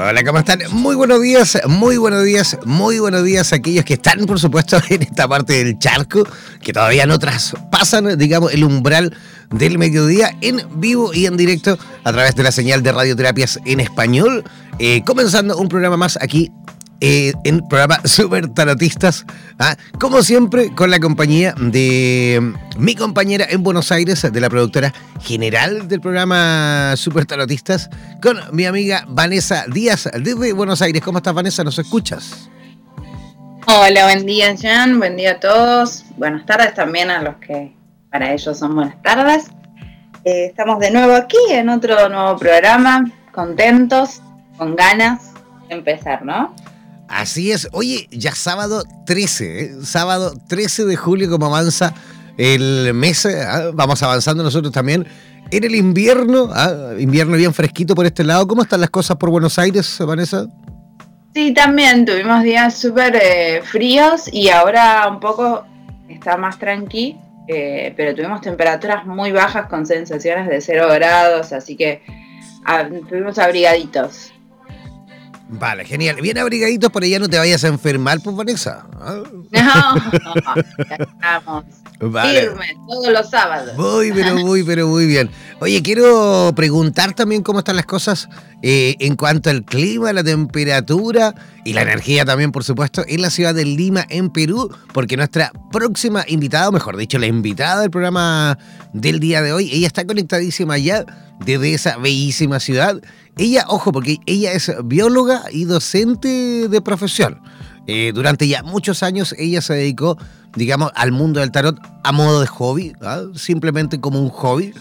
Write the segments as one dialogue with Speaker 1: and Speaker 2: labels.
Speaker 1: Hola, ¿cómo están? Muy buenos días, muy buenos días, muy buenos días a aquellos que están, por supuesto, en esta parte del charco, que todavía no traspasan, digamos, el umbral del mediodía en vivo y en directo a través de la señal de radioterapias en español, eh, comenzando un programa más aquí eh, en programa Super Tarotistas, ¿ah? como siempre con la compañía de mi compañera en Buenos Aires, de la productora general del programa Super Tarotistas, con mi amiga Vanessa Díaz desde Buenos Aires. ¿Cómo estás Vanessa? ¿Nos escuchas?
Speaker 2: Hola, buen día Jan, buen día a todos. Buenas tardes también a los que para ellos son buenas tardes. Eh, estamos de nuevo aquí en otro nuevo programa, contentos, con ganas de empezar, ¿no?
Speaker 1: Así es. Oye, ya sábado 13, ¿eh? sábado 13 de julio, como avanza el mes, ¿eh? ¿ah? vamos avanzando nosotros también. En el invierno, ¿ah? invierno bien fresquito por este lado. ¿Cómo están las cosas por Buenos Aires, Vanessa?
Speaker 2: Sí, también tuvimos días súper eh, fríos y ahora un poco está más tranqui, pero tuvimos temperaturas muy bajas con sensaciones de 0 grados, así que ah, estuvimos abrigaditos.
Speaker 1: Vale, genial. Bien abrigaditos, por allá no te vayas a enfermar, pues Vanessa.
Speaker 2: ¿Ah? No, ya estamos. Vale. todos los sábados.
Speaker 1: Muy, pero muy, pero muy bien. Oye, quiero preguntar también cómo están las cosas eh, en cuanto al clima, la temperatura y la energía también, por supuesto, en la ciudad de Lima, en Perú, porque nuestra próxima invitada, o mejor dicho, la invitada del programa del día de hoy, ella está conectadísima ya desde esa bellísima ciudad ella, ojo, porque ella es bióloga y docente de profesión. Eh, durante ya muchos años ella se dedicó, digamos, al mundo del tarot a modo de hobby, ¿ah? simplemente como un hobby.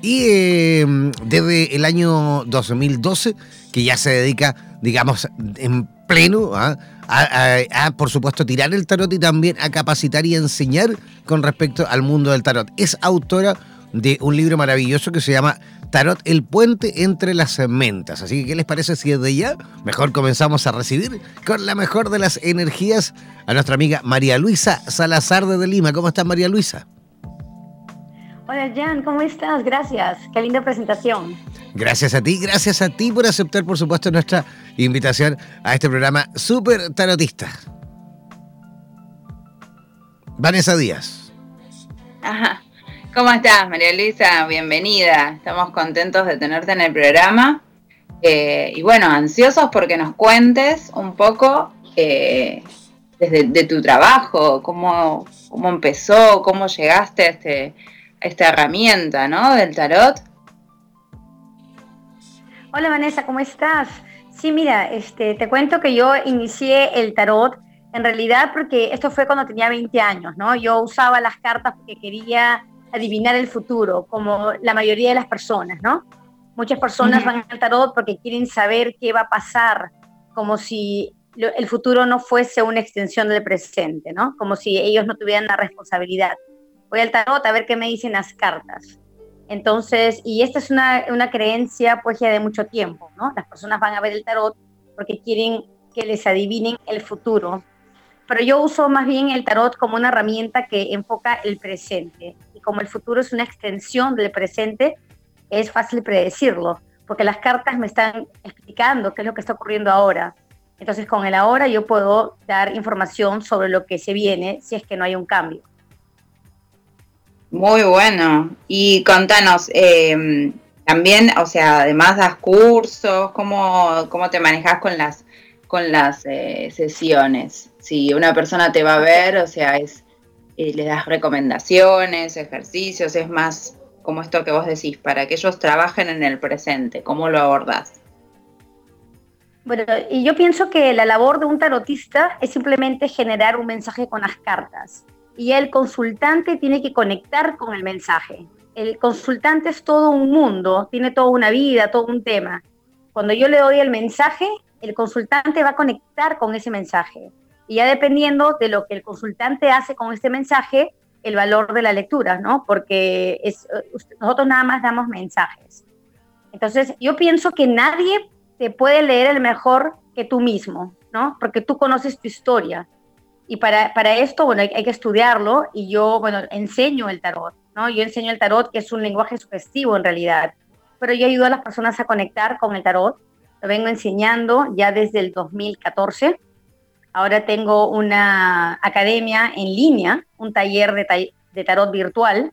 Speaker 1: Y eh, desde el año 2012, que ya se dedica, digamos, en pleno ¿ah? a, por supuesto, tirar el tarot y también a capacitar y enseñar con respecto al mundo del tarot. Es autora de un libro maravilloso que se llama Tarot, el puente entre las mentas. Así que, ¿qué les parece si desde ya mejor comenzamos a recibir con la mejor de las energías a nuestra amiga María Luisa Salazar de Lima? ¿Cómo estás, María Luisa?
Speaker 3: Hola, Jan, ¿cómo estás? Gracias. Qué linda presentación.
Speaker 1: Gracias a ti, gracias a ti por aceptar, por supuesto, nuestra invitación a este programa súper tarotista. Vanessa Díaz.
Speaker 2: Ajá. ¿Cómo estás, María Luisa? Bienvenida. Estamos contentos de tenerte en el programa. Eh, y bueno, ansiosos porque nos cuentes un poco eh, desde de tu trabajo, cómo, cómo empezó, cómo llegaste a, este, esta herramienta ¿no? del tarot.
Speaker 3: Hola Vanessa, ¿cómo estás? Sí, mira, este, te cuento que yo inicié el tarot En realidad, porque esto fue cuando tenía 20 años, ¿no? Yo usaba las cartas porque quería adivinar el futuro, como la mayoría de las personas, ¿no? Muchas personas van al tarot porque quieren saber qué va a pasar, como si el futuro no fuese una extensión del presente, ¿no? Como si ellos no tuvieran la responsabilidad. Voy al tarot a ver qué me dicen las cartas. Entonces, y esta es una, una creencia pues ya de mucho tiempo, ¿no? Las personas van a ver el tarot porque quieren que les adivinen el futuro. Pero yo uso más bien el tarot como una herramienta que enfoca el presente. Como el futuro es una extensión del presente, es fácil predecirlo, porque las cartas me están explicando qué es lo que está ocurriendo ahora. Entonces, con el ahora yo puedo dar información sobre lo que se viene si es que no hay un cambio.
Speaker 2: Muy bueno. Y contanos, em, también, o sea, además das cursos, ¿cómo, cómo te manejas con las, con las eh, sesiones? Si una persona te va a ver, o sea, es, eh, le das recomendaciones, ejercicios, es más como esto que vos decís, para que ellos trabajen en el presente, ¿cómo lo abordás?
Speaker 3: Bueno, y yo pienso que la labor de un tarotista es simplemente generar un mensaje con las cartas y el consultante tiene que conectar con el mensaje. El consultante es todo un mundo, tiene toda una vida, todo un tema. Cuando yo le doy el mensaje, el consultante va a conectar con ese mensaje. Y ya dependiendo de lo que el consultante hace con este mensaje, el valor de la lectura, ¿no? Porque es, nosotros nada más damos mensajes. Entonces, yo pienso que nadie te puede leer el mejor que tú mismo, ¿no? Porque tú conoces tu historia. Y para, para esto, bueno, hay, que estudiarlo y yo, bueno, enseño el tarot, ¿no? Yo enseño el tarot, que es un lenguaje sugestivo en realidad, pero yo ayudo a las personas a conectar con el tarot. Lo vengo enseñando ya desde el 2014. Ahora tengo una academia en línea, un taller de, tarot virtual.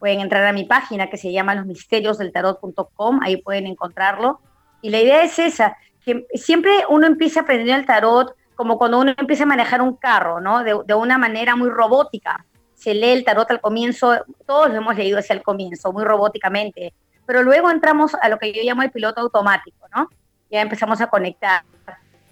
Speaker 3: Pueden entrar a mi página que se llama losmisteriosdeltarot.com, ahí pueden encontrarlo. Y la idea es esa, que siempre uno empieza a aprender el tarot como cuando uno empieza a manejar un carro, ¿no? De, de, una manera muy robótica. Se lee el tarot al comienzo, todos lo hemos leído hacia el comienzo, muy robóticamente, pero luego entramos a lo que yo llamo el piloto automático, ¿no? Ya empezamos a conectar.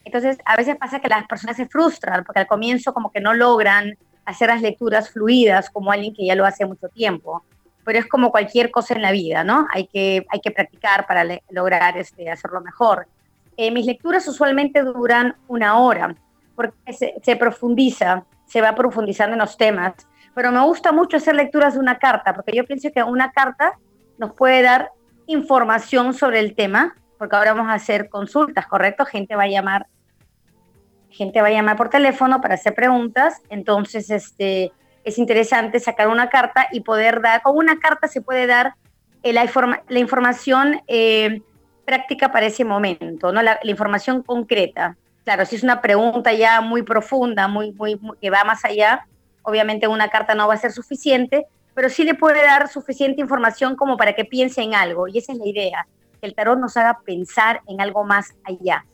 Speaker 3: Entonces, a veces pasa que las personas se frustran porque al comienzo como que no logran hacer las lecturas fluidas como alguien que ya lo hace mucho tiempo. Pero es como cualquier cosa en la vida, ¿no? Hay que, hay que practicar para lograr este, hacerlo mejor. Eh, mis lecturas usualmente duran una hora, porque se, profundiza, se va profundizando en los temas, pero me gusta mucho hacer lecturas de una carta, porque yo pienso que una carta nos puede dar información sobre el tema, porque ahora vamos a hacer consultas, ¿correcto? Gente va a llamar, gente va a llamar por teléfono para hacer preguntas, entonces este, es interesante sacar una carta y poder dar, con una carta se puede dar eh, la, la, información eh, práctica para ese momento, ¿no? La, información concreta. Claro, si es una pregunta ya muy profunda, muy, muy, que va más allá, obviamente una carta no va a ser suficiente, pero sí le puede dar suficiente información como para que piense en algo. Y esa es la idea, que el tarot nos haga pensar en algo más allá.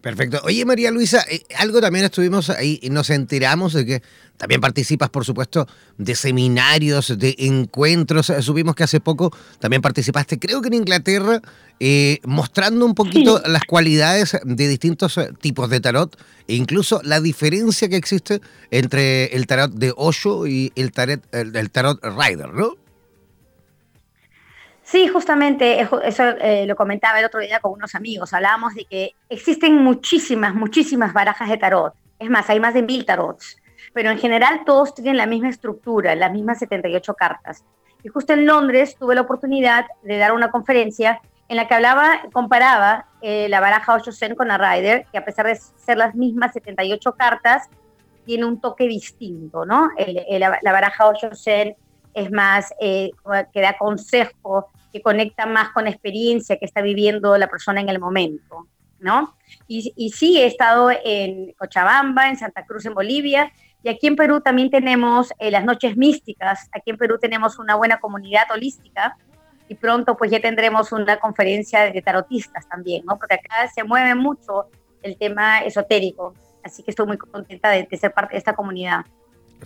Speaker 1: Perfecto. Oye, María Luisa, eh, algo también estuvimos ahí y nos enteramos de que también participas, por supuesto, de seminarios, de encuentros. Eh, supimos que hace poco también participaste, creo que en Inglaterra, eh, mostrando un poquito las cualidades de distintos tipos de tarot e incluso la diferencia que existe entre el tarot de Osho y el tarot, el tarot Rider, ¿no?
Speaker 3: Sí, justamente eso eh, lo comentaba el otro día con unos amigos. Hablábamos de que existen muchísimas, muchísimas barajas de tarot. Es más, hay más de mil tarots. Pero en general todos tienen la misma estructura, las mismas 78 cartas. Y justo en Londres tuve la oportunidad de dar una conferencia en la que hablaba, comparaba eh, la baraja 8 Zen con la Rider, que a pesar de ser las mismas 78 cartas, tiene un toque distinto, ¿no? la baraja 8 Zen es más, eh, que da consejo, que conecta más con la experiencia que está viviendo la persona en el momento, ¿no? Y, y sí, he estado en Cochabamba, en Santa Cruz, en Bolivia, y aquí en Perú también tenemos eh, las noches místicas, aquí en Perú tenemos una buena comunidad holística, y pronto pues ya tendremos una conferencia de tarotistas también, ¿no? Porque acá se mueve mucho el tema esotérico, así que estoy muy contenta de, de ser parte de esta comunidad.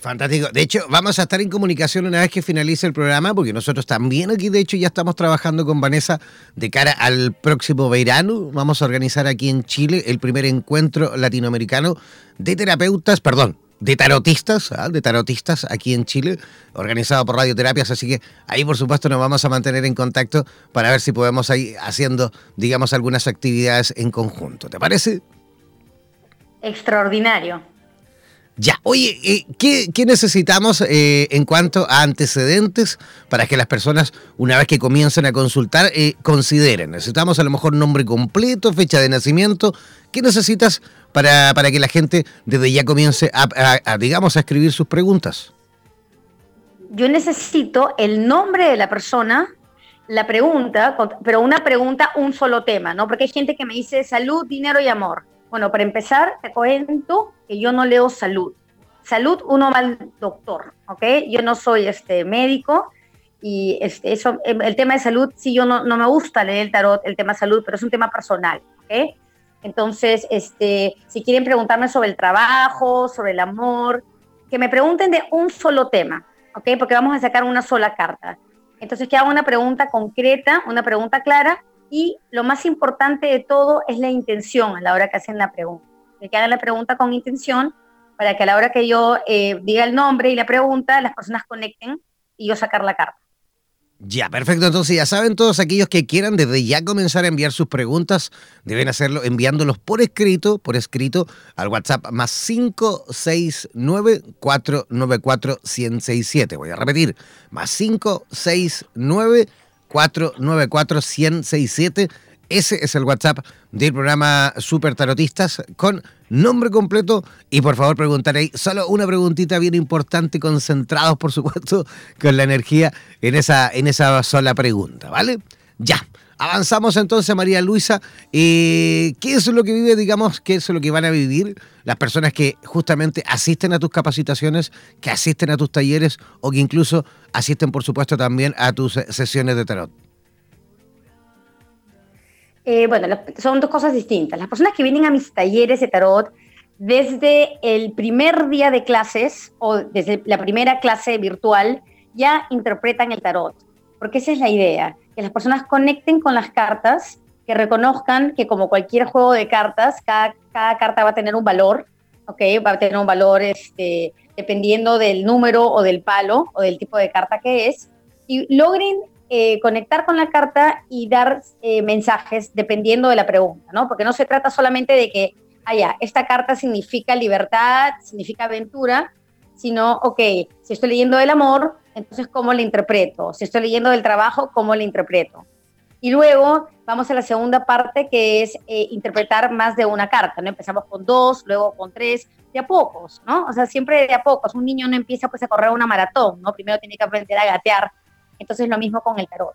Speaker 1: Fantástico. De hecho, vamos a estar en comunicación una vez que finalice el programa, porque nosotros también aquí, de hecho, ya estamos trabajando con Vanessa de cara al próximo verano. Vamos a organizar aquí en Chile el primer encuentro latinoamericano de terapeutas, perdón, de tarotistas, ¿ah? de tarotistas aquí en Chile, organizado por Radioterapias, así que ahí por supuesto nos vamos a mantener en contacto para ver si podemos ir haciendo, digamos, algunas actividades en conjunto. ¿Te parece?
Speaker 3: Extraordinario.
Speaker 1: Ya, oye, eh, ¿qué, necesitamos eh, en cuanto a antecedentes para que las personas, una vez que comiencen a consultar, eh, consideren? Necesitamos a lo mejor nombre completo, fecha de nacimiento. ¿Qué necesitas para, para que la gente desde ya comience a, digamos, a escribir sus preguntas?
Speaker 3: Yo necesito el nombre de la persona, la pregunta, pero una pregunta, un solo tema, ¿no? Porque hay gente que me dice salud, dinero y amor. Bueno, para empezar, te cuento que yo no leo salud. Salud, uno va al doctor, ¿ok? Yo no soy este médico y este, eso, em, el tema de salud, sí, yo no, no me gusta leer el tarot, el tema de salud, pero es un tema personal, ¿ok? Entonces, este, si quieren preguntarme sobre el trabajo, sobre el amor, que me pregunten de un solo tema, ¿ok? Porque vamos a sacar una sola carta. Entonces, que haga una pregunta concreta, una pregunta clara y lo más importante de todo es la intención a la hora que hacen la pregunta. Que hagan la pregunta con intención para que a la hora que yo eh, diga el nombre y la pregunta, las personas conecten y yo sacar la carta.
Speaker 1: Ya, perfecto. Entonces ya saben todos aquellos que quieran desde ya comenzar a enviar sus preguntas, deben hacerlo enviándolos por escrito, por escrito al WhatsApp más 569-494-1067. Voy a repetir, más 569 494-1067. Ese es el WhatsApp del programa Super Tarotistas con nombre completo y por favor preguntaré solo una preguntita bien importante, concentrados por supuesto con la energía en esa, en esa sola pregunta, ¿vale? Ya. Avanzamos entonces, María Luisa. Eh, ¿Qué es lo que vive, digamos, qué es lo que van a vivir las personas que justamente asisten a tus capacitaciones, que asisten a tus talleres o que incluso asisten, por supuesto, también a tus sesiones de tarot?
Speaker 3: Eh, bueno, son dos cosas distintas. Las personas que vienen a mis talleres de tarot, desde el primer día de clases o desde la primera clase virtual, ya interpretan el tarot, porque esa es la idea que las personas conecten con las cartas, que reconozcan que como cualquier juego de cartas, cada, carta va a tener un valor, ¿ok? Va a tener un valor este, dependiendo del número o del palo o del tipo de carta que es, y logren eh, conectar con la carta y dar eh, mensajes dependiendo de la pregunta, ¿no? Porque no se trata solamente de que, ah, esta carta significa libertad, significa aventura, sino, ok, si estoy leyendo el amor, entonces cómo la interpreto. Si estoy leyendo del trabajo, cómo la interpreto. Y luego vamos a la segunda parte que es eh, interpretar más de una carta, ¿no? Empezamos con dos, luego con tres, de a pocos, ¿no? O sea, siempre de a pocos. Un niño no empieza pues a correr una maratón, ¿no? Primero tiene que aprender a gatear. Entonces lo mismo con el tarot.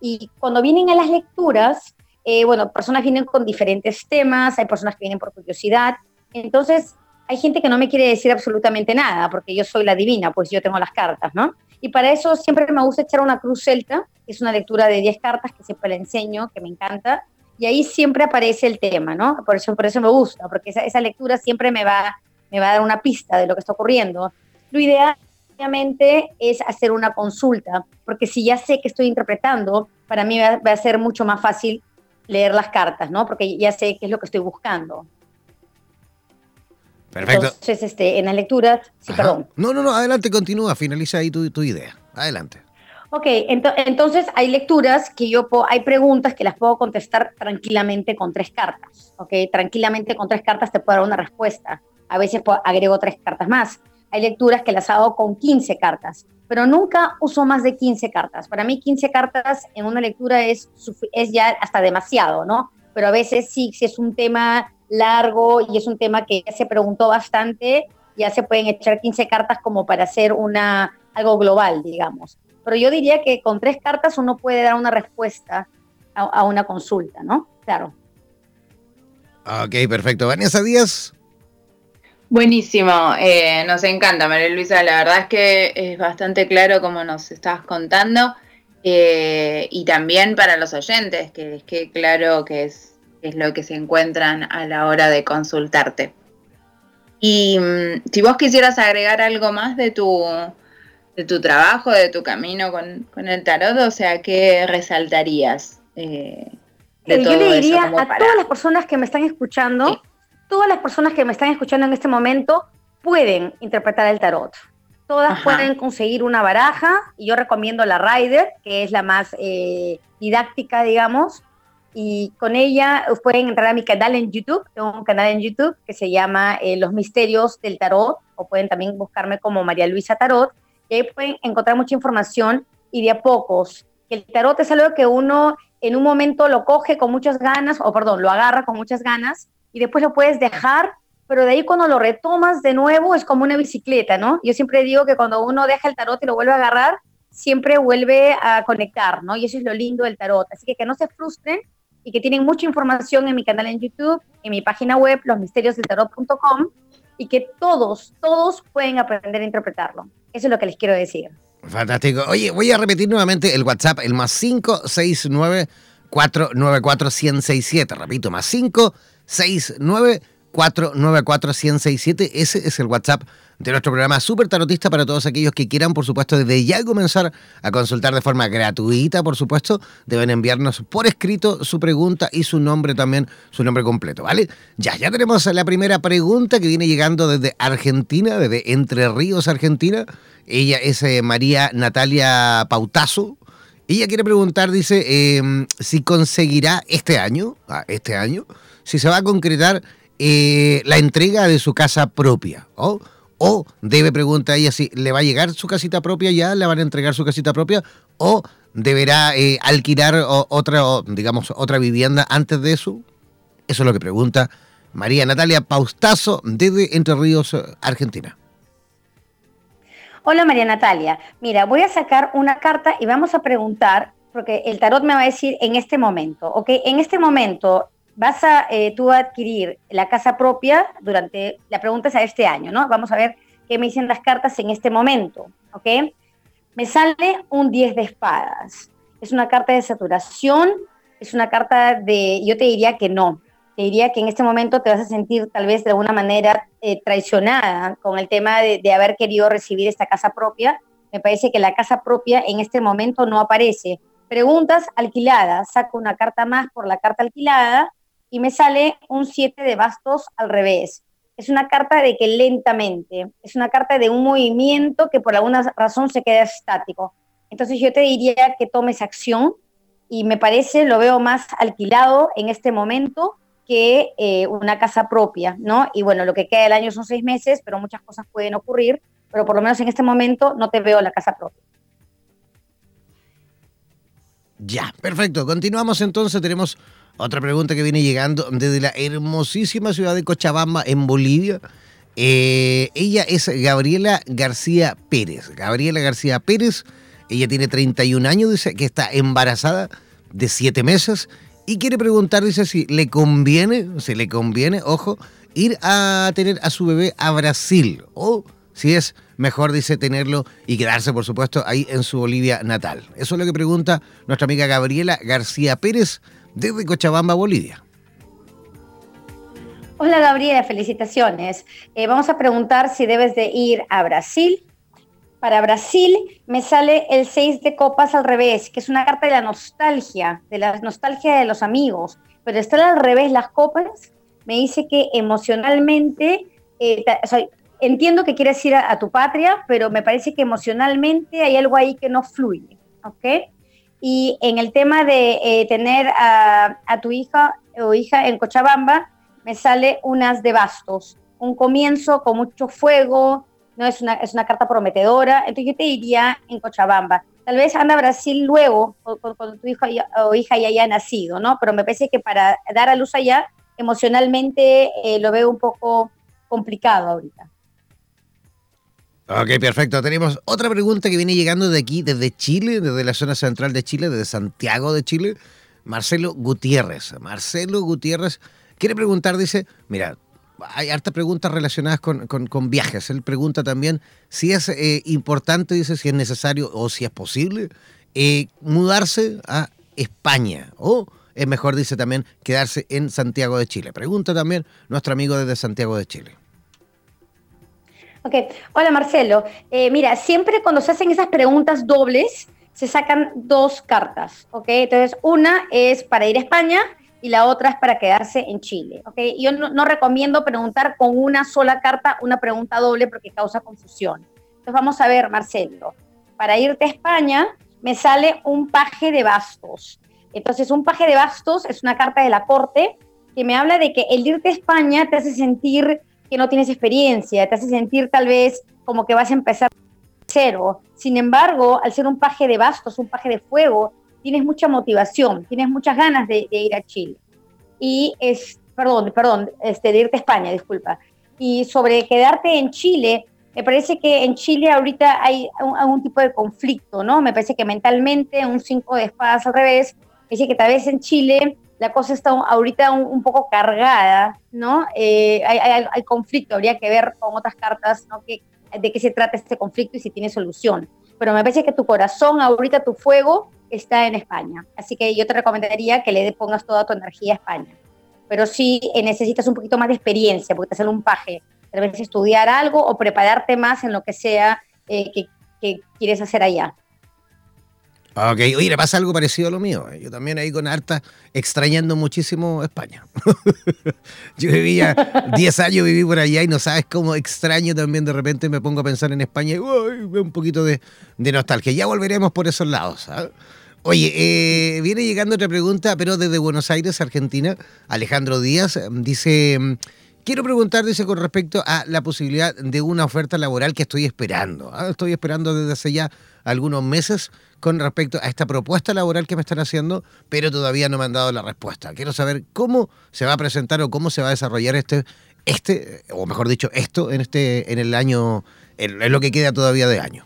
Speaker 3: Y cuando vienen a las lecturas, eh, bueno, personas vienen con diferentes temas, hay personas que vienen por curiosidad. Entonces, hay gente que no me quiere decir absolutamente nada, porque yo soy la divina, pues yo tengo las cartas, ¿no? Y para eso siempre me gusta echar una cruz celta, que es una lectura de 10 cartas que siempre le enseño, que me encanta, y ahí siempre aparece el tema, ¿no? Por eso, eso me gusta, porque esa, esa lectura siempre me va, me va a dar una pista de lo que está ocurriendo. Lo ideal obviamente es hacer una consulta, porque si ya sé que estoy interpretando, para mí va, va, a ser mucho más fácil leer las cartas, ¿no? Porque ya sé qué es lo que estoy buscando.
Speaker 1: Perfecto.
Speaker 3: Entonces, este, en las lecturas, sí, perdón.
Speaker 1: No, no, no, adelante, continúa, finaliza ahí tu, tu idea. Adelante.
Speaker 3: Ok, entonces hay lecturas que yo puedo, hay preguntas que las puedo contestar tranquilamente con tres cartas, ok, tranquilamente con tres cartas te puedo dar una respuesta, a veces agrego tres cartas más, hay lecturas que las hago con 15 cartas, pero nunca uso más de 15 cartas, para mí 15 cartas en una lectura es, es ya hasta demasiado, ¿no? Pero a veces sí, si es un tema largo y es un tema que ya se preguntó bastante, ya se pueden echar 15 cartas como para hacer una, algo global, digamos. Pero yo diría que con tres cartas uno puede dar una respuesta a, una consulta, ¿no? Claro.
Speaker 1: Ok, perfecto. Vanessa Díaz.
Speaker 2: Buenísimo, eh, nos encanta, María Luisa. La verdad es que es bastante claro como nos estabas contando. Eh, y también para los oyentes, que es que claro que es es lo que se encuentran a la hora de consultarte. Y mm, si vos quisieras agregar algo más de tu, de tu trabajo, de tu camino con, el tarot, o sea, ¿qué resaltarías?
Speaker 3: Eh, de Yo le diría a todas las personas que me están escuchando, todas las personas que me están escuchando en este momento pueden interpretar el tarot. Todas pueden conseguir una baraja y yo recomiendo la Rider, que es la más eh, didáctica, digamos, y con ella pueden entrar a mi canal en YouTube, tengo un canal en YouTube que se llama eh, Los Misterios del Tarot, o pueden también buscarme como María Luisa Tarot, y ahí pueden encontrar mucha información y de a pocos. El tarot es algo que uno en un momento lo coge con muchas ganas, o perdón, lo agarra con muchas ganas, y después lo puedes dejar, pero de ahí cuando lo retomas de nuevo es como una bicicleta, ¿no? Yo siempre digo que cuando uno deja el tarot y lo vuelve a agarrar, siempre vuelve a conectar, ¿no? Y eso es lo lindo del tarot. Así que que no se frustren y que tienen mucha información en mi canal en YouTube, en mi página web, losmisteriosdeltarot.com, y que todos, todos pueden aprender a interpretarlo. Eso es lo que les quiero decir.
Speaker 1: Fantástico. Oye, voy a repetir nuevamente el WhatsApp, el más 569 494 1067. Repito, más 569 494 1067. Ese es el WhatsApp de nuestro programa Super Tarotista para todos aquellos que quieran, por supuesto, desde ya comenzar a consultar de forma gratuita, por supuesto, deben enviarnos por escrito su pregunta y su nombre también, su nombre completo, ¿vale? Ya, ya tenemos la primera pregunta que viene llegando desde Argentina, desde Entre Ríos, Argentina. Ella es eh, María Natalia Pautazo. Ella quiere preguntar, dice, em, si conseguirá este año, ah, este año, si se va a concretar eh, la entrega de su casa propia. O debe preguntar ella si le va a llegar su casita propia ya, le van a entregar su casita propia, o deberá eh, alquilar otra, digamos, otra vivienda antes de eso. Eso es lo que pregunta María Natalia Paustazo desde Entre Ríos, Argentina.
Speaker 3: Hola María Natalia, mira, voy a sacar una carta y vamos a preguntar, porque el tarot me va a decir en este momento, ¿ok? En este momento, vas a eh, tú adquirir la casa propia durante, la pregunta es a este año, ¿no? Vamos a ver qué me dicen las cartas en este momento, ¿ok? Me sale un 10 de espadas. Es una carta de saturación, es una carta de, yo te diría que no, te diría que en este momento te vas a sentir tal vez de alguna manera eh, traicionada con el tema de, de haber querido recibir esta casa propia. Me parece que la casa propia en este momento no aparece. Preguntas alquiladas, saco una carta más por la carta alquilada y me sale un 7 de bastos al revés. Es una carta de que lentamente, es una carta de un movimiento que por alguna razón se queda estático. Entonces yo te diría que tomes acción y me parece, lo veo más alquilado en este momento que eh, una casa propia, ¿no? Y bueno, lo que queda del año son seis meses, pero muchas cosas pueden ocurrir, pero por lo menos en este momento no te veo la casa propia.
Speaker 1: Ya, perfecto. Continuamos entonces. Tenemos otra pregunta que viene llegando desde la hermosísima ciudad de Cochabamba, en Bolivia. Eh, ella es Gabriela García Pérez. Gabriela García Pérez, ella tiene 31 años, dice que está embarazada de 7 meses y quiere preguntar, dice, si le conviene, si le conviene, ojo, ir a tener a su bebé a Brasil o si es mejor, dice, tenerlo y quedarse, por supuesto, ahí en su Bolivia natal. Eso es lo que pregunta nuestra amiga Gabriela García Pérez desde Cochabamba, Bolivia.
Speaker 3: Hola Gabriela, felicitaciones. Eh, vamos a preguntar si debes de ir a Brasil. Para Brasil me sale el 6 de copas al revés, que es una carta de la nostalgia, de la nostalgia de los amigos. Pero estar al revés las copas me dice que emocionalmente, eh, entiendo que quieres ir a, tu patria, pero me parece que emocionalmente hay algo ahí que no fluye, ¿ok? Y en el tema de eh, tener a, tu hija o hija en Cochabamba, me sale unas de bastos, un comienzo con mucho fuego, no es una, es una carta prometedora, entonces yo te diría en Cochabamba. Tal vez anda a Brasil luego, cuando tu hijo o hija ya haya nacido, ¿no? Pero me parece que para dar a luz allá, emocionalmente eh, lo veo un poco complicado ahorita.
Speaker 1: Ok, perfecto. Tenemos otra pregunta que viene llegando de aquí, desde Chile, desde la zona central de Chile, desde Santiago de Chile. Marcelo Gutiérrez. Marcelo Gutiérrez quiere preguntar, dice, mira, hay hartas preguntas relacionadas con, viajes. Él pregunta también si es eh, importante, dice, si es necesario o si es posible eh, mudarse a España o es mejor, dice también, quedarse en Santiago de Chile. Pregunta también nuestro amigo desde Santiago de Chile.
Speaker 3: Ok, hola Marcelo. Eh, mira, siempre cuando se hacen esas preguntas dobles, se sacan dos cartas, ¿ok? Entonces, una es para ir a España y la otra es para quedarse en Chile, ¿ok? Yo no, recomiendo preguntar con una sola carta una pregunta doble porque causa confusión. Entonces, vamos a ver, Marcelo. Para irte a España, me sale un paje de bastos. Entonces, un paje de bastos es una carta de la corte que me habla de que el irte a España te hace sentir que no tienes experiencia, te hace sentir tal vez como que vas a empezar cero. Sin embargo, al ser un paje de bastos, un paje de fuego, tienes mucha motivación, tienes muchas ganas de, ir a Chile. Y es, perdón, perdón, este, de irte a España, disculpa. Y sobre quedarte en Chile, me parece que en Chile ahorita hay algún tipo de conflicto, ¿no? Me parece que mentalmente un cinco de espadas al revés, dice que tal vez en Chile la cosa está ahorita un, poco cargada, ¿no? Eh, hay, conflicto, habría que ver con otras cartas, ¿no? Que, de qué se trata este conflicto y si tiene solución. Pero me parece que tu corazón, ahorita tu fuego, está en España. Así que yo te recomendaría que le pongas toda tu energía a España. Pero sí eh, necesitas un poquito más de experiencia, porque te sale un paje. Tal vez estudiar algo o prepararte más en lo que sea eh, que quieres hacer allá.
Speaker 1: Ok, oye, le pasa algo parecido a lo mío. Yo también ahí con Arta extrañando muchísimo España. Yo vivía 10 años, viví por allá y no sabes cómo extraño también de repente me pongo a pensar en España y uy, un poquito de, nostalgia. Ya volveremos por esos lados. ¿ah? Oye, eh, viene llegando otra pregunta, pero desde Buenos Aires, Argentina. Alejandro Díaz dice... Quiero preguntar, dice, con respecto a la posibilidad de una oferta laboral que estoy esperando. ¿ah? Estoy esperando desde hace ya algunos meses con respecto a esta propuesta laboral que me están haciendo, pero todavía no me han dado la respuesta. Quiero saber cómo se va a presentar o cómo se va a desarrollar este, este o mejor dicho, esto en este, en el año, en, lo que queda todavía de año.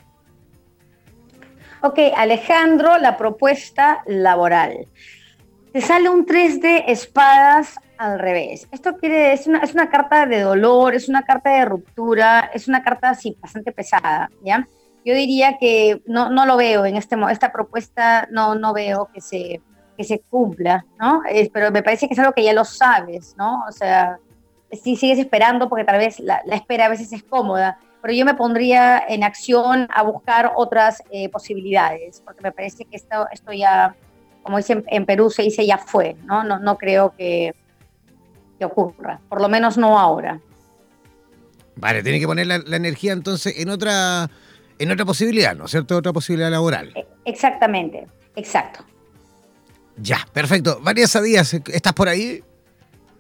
Speaker 3: Ok, Alejandro, la propuesta laboral. Te sale un 3 de espadas al revés. Esto quiere es una, es una carta de dolor, es una carta de ruptura, es una carta así bastante pesada, ¿ya? yo diría que no, no lo veo en este esta propuesta, no, no veo que se, que se cumpla, ¿no? pero me parece que es algo que ya lo sabes, ¿no? O sea, sí sigues esperando porque tal vez la, espera a veces es cómoda, pero yo me pondría en acción a buscar otras eh, posibilidades, porque me parece que esto, esto ya, como dicen en Perú, se dice ya fue, ¿no? No, no creo que, que ocurra, por lo menos no ahora.
Speaker 1: Vale, tiene que poner la, la energía entonces en otra en otra posibilidad, ¿no es cierto? Otra posibilidad laboral. E,
Speaker 3: exactamente, exacto.
Speaker 1: Ya, perfecto. Vanessa Díaz, ¿estás por ahí?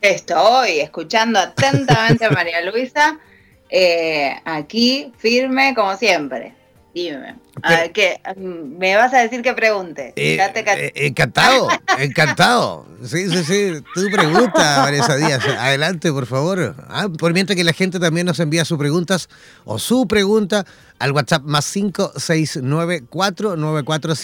Speaker 2: Estoy escuchando atentamente a María Luisa, eh, aquí firme como siempre. Dime. A ver, ¿qué? ¿Me vas a decir que pregunte?
Speaker 1: Eh, eh, encantado, encantado. Sí, sí, sí. Tu pregunta, Vanessa Díaz. Adelante, por favor. Ah, por mientras que la gente también nos envía sus preguntas o su pregunta al WhatsApp más 5694 94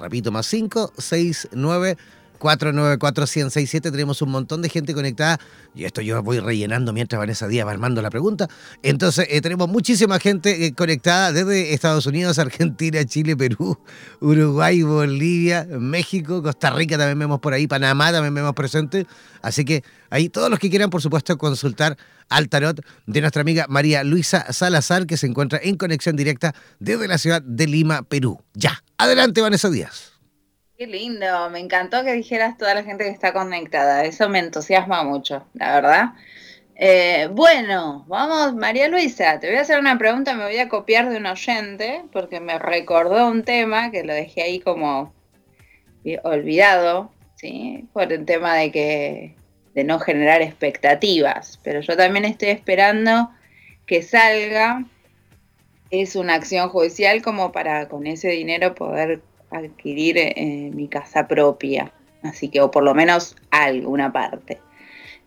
Speaker 1: Repito, más 569 494-167. Tenemos un montón de gente conectada. Y esto yo voy rellenando mientras Vanessa Díaz va armando la pregunta. Entonces, eh, tenemos muchísima gente eh, conectada desde Estados Unidos, Argentina, Chile, Perú, Uruguay, Bolivia, México, Costa Rica también vemos por ahí, Panamá también vemos presente. Así que ahí todos los que quieran, por supuesto, consultar al tarot de nuestra amiga María Luisa Salazar, que se encuentra en conexión directa desde la ciudad de Lima, Perú. Ya, adelante Vanessa Díaz.
Speaker 2: Qué lindo, me encantó que dijeras toda la gente que está conectada, eso me entusiasma mucho, la verdad. Eh, bueno, vamos, María Luisa, te voy a hacer una pregunta, me voy a copiar de un oyente, porque me recordó un tema que lo dejé ahí como olvidado, ¿sí? Por el tema de que de no generar expectativas, pero yo también estoy esperando que salga es una acción judicial como para con ese dinero poder adquirir eh, mi casa propia, así que, o por lo menos alguna parte.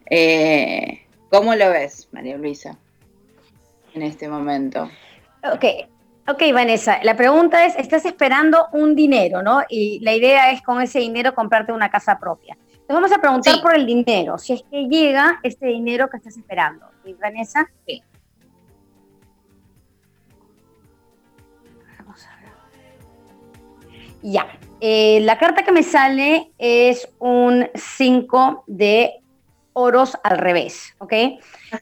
Speaker 2: Eh, ¿Cómo lo ves, María Luisa, en este momento?
Speaker 3: Ok, ok, Vanessa, la pregunta es, estás esperando un dinero, ¿no? Y la idea es con ese dinero comprarte una casa propia. Te vamos a preguntar por el dinero, si es que llega este dinero que estás esperando. ¿Y Vanessa? Sí. Ya. Eh, la carta que me sale es un 5 de oros al revés, ¿ok?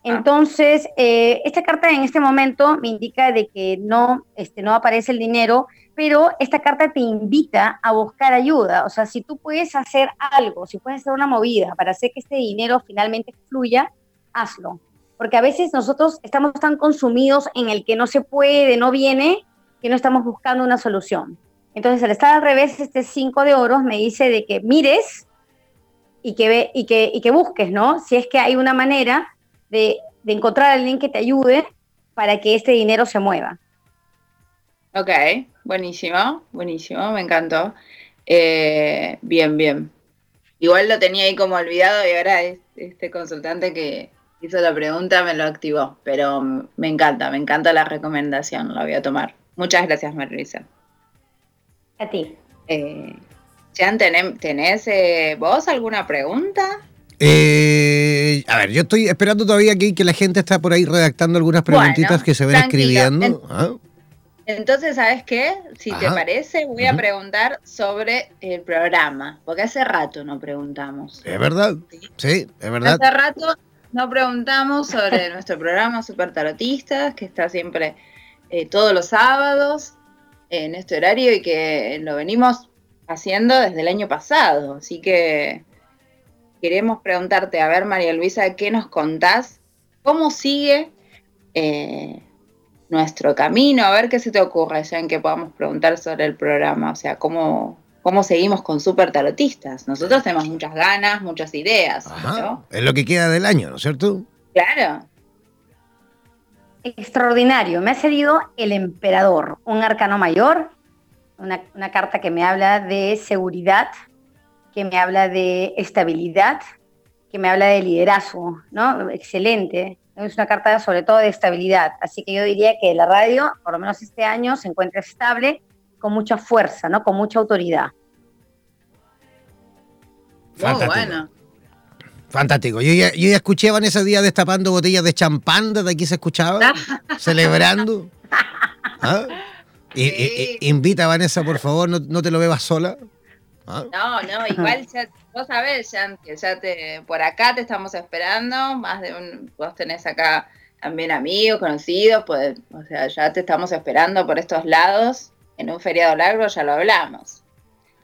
Speaker 3: Entonces, eh, esta carta en este momento me indica de que no, este, no aparece el dinero, pero esta carta te invita a buscar ayuda. O sea, si tú puedes hacer algo, si puedes hacer una movida para hacer que este dinero finalmente fluya, hazlo. Porque a veces nosotros estamos tan consumidos en el que no se puede, no viene, que no estamos buscando una solución. Entonces, al estar al revés, este 5 de oros me dice de que mires y que, ve, y que, y que busques, ¿no? Si es que hay una manera de, de encontrar a alguien que te ayude para que este dinero se mueva.
Speaker 2: Ok, buenísimo, buenísimo, me encantó. Eh, bien, bien. Igual lo tenía ahí como olvidado y ahora este consultante que hizo la pregunta me lo activó, pero me encanta, me encanta la recomendación, la voy a tomar. Muchas gracias, Marisa.
Speaker 3: A ti.
Speaker 2: Eh, Jean, ¿tenés, eh, vos alguna pregunta?
Speaker 1: Eh, a ver, yo estoy esperando todavía aquí que la gente está por ahí redactando algunas preguntitas que se ven escribiendo.
Speaker 2: ¿ah? Entonces, ¿sabes qué? Si te parece, voy a preguntar sobre el programa, porque hace rato no preguntamos.
Speaker 1: Es verdad, sí, es verdad.
Speaker 2: Hace rato no preguntamos sobre nuestro programa Super Tarotistas, que está siempre eh, todos los sábados en este horario y que lo venimos haciendo desde el año pasado. Así que queremos preguntarte, a ver, María Luisa, ¿qué nos contás? ¿Cómo sigue eh, nuestro camino? A ver qué se te ocurre ya en que podamos preguntar sobre el programa. O sea, ¿cómo, cómo seguimos con Super Tarotistas? Nosotros tenemos muchas ganas, muchas ideas.
Speaker 1: Es lo que queda del año, ¿no es cierto?
Speaker 2: Claro.
Speaker 3: Extraordinario. Me ha cedido el emperador, un arcano mayor una, carta que me habla de seguridad, que me habla de estabilidad, que me habla de liderazgo, ¿no? Excelente. Es una carta sobre todo de estabilidad. Así que yo diría que la radio, por lo menos este año, se encuentra estable, con mucha fuerza, ¿no? Con mucha autoridad.
Speaker 2: Fantástico. bueno.
Speaker 1: Fantástico. Yo ya, yo ya escuché a Vanessa Díaz destapando botellas de champán, desde aquí se escuchaba, celebrando. ¿Ah? invita a Vanessa, por favor, no, te lo bebas sola.
Speaker 2: ¿Ah? No, no, igual ya, vos sabés, que ya te, por acá te estamos esperando, más de un, vos tenés acá también amigos, conocidos, pues, o sea, ya te estamos esperando por estos lados, en un feriado largo ya lo hablamos.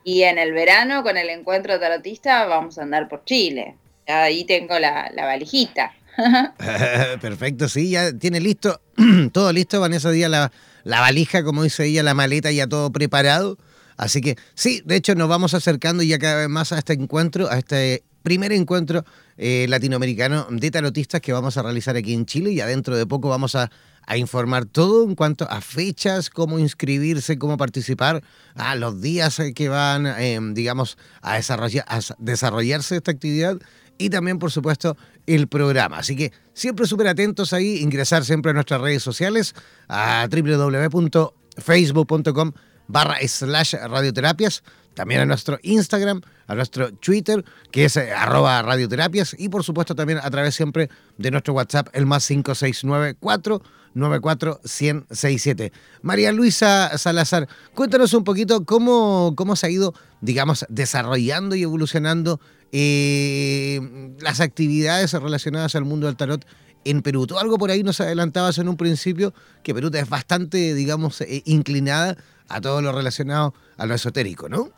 Speaker 2: Y en el verano, con el encuentro tarotista, vamos a andar por Chile. Ahí tengo la, la valijita.
Speaker 1: Perfecto, sí, ya tiene listo, todo listo, Vanessa Díaz, la, la valija, como dice ella, la maleta ya todo preparado. Así que sí, de hecho nos vamos acercando ya cada vez más a este encuentro, a este primer encuentro eh, latinoamericano de tarotistas que vamos a realizar aquí en Chile. Ya dentro de poco vamos a, informar todo en cuanto a fechas, cómo inscribirse, cómo participar, a los días que van, em, digamos, a, desarrollar, a desarrollarse esta actividad y también, por supuesto, el programa. Así que siempre súper atentos ahí, ingresar siempre a nuestras redes sociales, a www.facebook.com barra slash radioterapias, también a nuestro Instagram, a nuestro Twitter, que es eh, arroba radioterapias, y por supuesto también a través siempre de nuestro WhatsApp, el más 5694 94167. María Luisa Salazar, cuéntanos un poquito cómo, cómo se ha ido, digamos, desarrollando y evolucionando eh, las actividades relacionadas al mundo del tarot en Perú. Tú algo por ahí nos adelantabas en un principio, que Perú es bastante, digamos, eh, inclinada a todo lo relacionado a lo esotérico, ¿no?